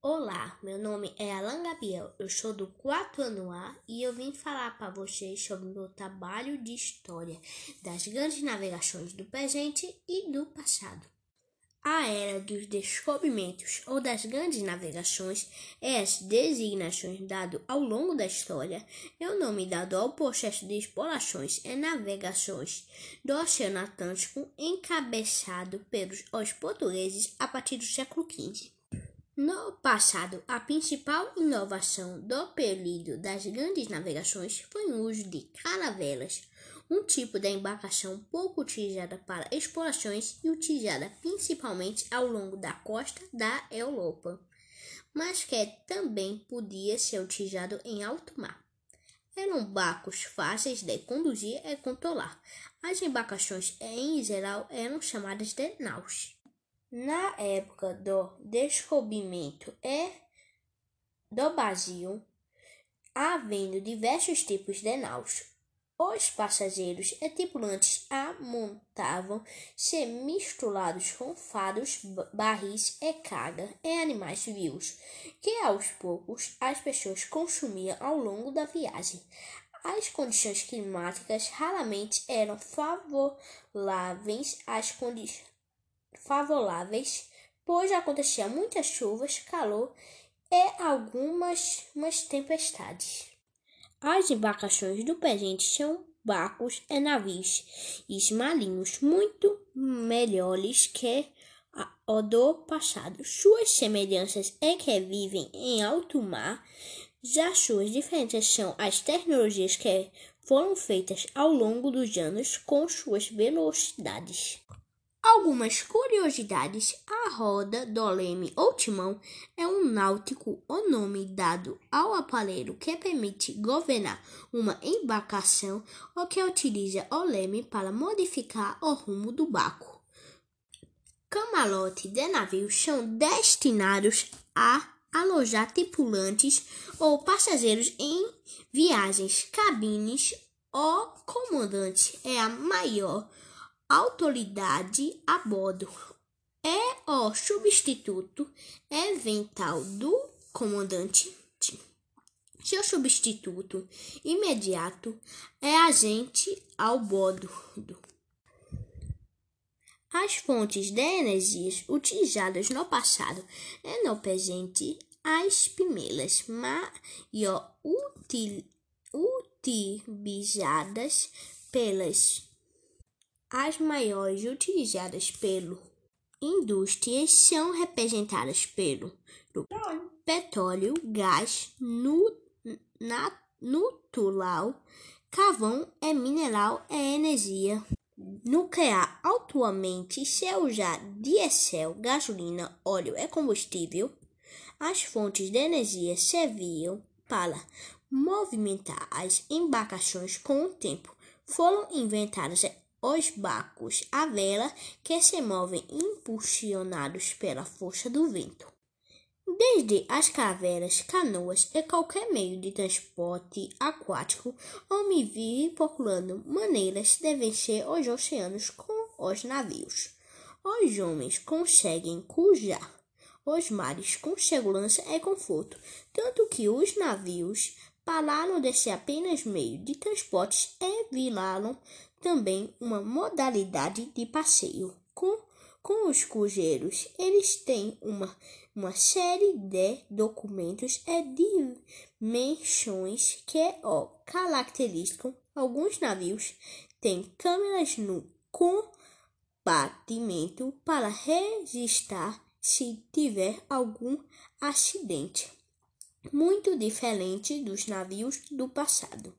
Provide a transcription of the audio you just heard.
Olá, meu nome é Alan Gabriel, eu sou do 4 ano A e eu vim falar para vocês sobre meu trabalho de história das grandes navegações do presente e do passado. A era dos descobrimentos ou das grandes navegações é as designações dado ao longo da história, é o nome dado ao processo de explorações e navegações do Oceano Atlântico encabeçado pelos os portugueses a partir do século XV. No passado, a principal inovação do período das grandes navegações foi o uso de caravelas, um tipo de embarcação pouco utilizada para explorações e utilizada principalmente ao longo da costa da Europa, mas que também podia ser utilizado em alto mar. Eram barcos fáceis de conduzir e controlar. As embarcações, em geral, eram chamadas de naus. Na época do descobrimento e do Brasil, havendo diversos tipos de naus, os passageiros e tripulantes amontavam-se misturados com faros, barris e carga e animais vivos, que aos poucos as pessoas consumiam ao longo da viagem. As condições climáticas raramente eram favoráveis às condições favoráveis, pois acontecia muitas chuvas, calor e algumas tempestades. As embarcações do presente são barcos e navios marinhos muito melhores que o do passado. Suas semelhanças é que vivem em alto mar, já suas diferenças são as tecnologias que foram feitas ao longo dos anos com suas velocidades. Algumas curiosidades: a roda do leme ou timão é um náutico, o nome dado ao aparelho que permite governar uma embarcação ou que utiliza o leme para modificar o rumo do barco. Camarote de navios são destinados a alojar tripulantes ou passageiros em viagens. Cabines, o comandante é a maior autoridade a bordo. É o substituto eventual do comandante. Seu substituto imediato é agente ao bordo. As fontes de energias utilizadas no passado e no presente, as primeiras maior utilizadas pelas as maiores utilizadas pelo indústrias são representadas pelo petróleo, gás natural, carvão e mineral e energia nuclear. Atualmente se usa diesel, gasolina, óleo e combustível. As fontes de energia serviam para movimentar as embarcações com o tempo. Foram inventadas os barcos à vela que se movem impulsionados pela força do vento. Desde as cavernas, canoas e qualquer meio de transporte aquático, homem vive procurando maneiras de vencer os oceanos com os navios. Os homens conseguem cruzar os mares com segurança e conforto, tanto que os navios pararam de ser apenas meio de transporte e viraram também uma modalidade de passeio. Com, com os cruzeiros, eles têm uma, uma série de documentos e dimensões que o caracterizam. Alguns navios têm câmeras no compartimento para registrar se tiver algum acidente, muito diferente dos navios do passado.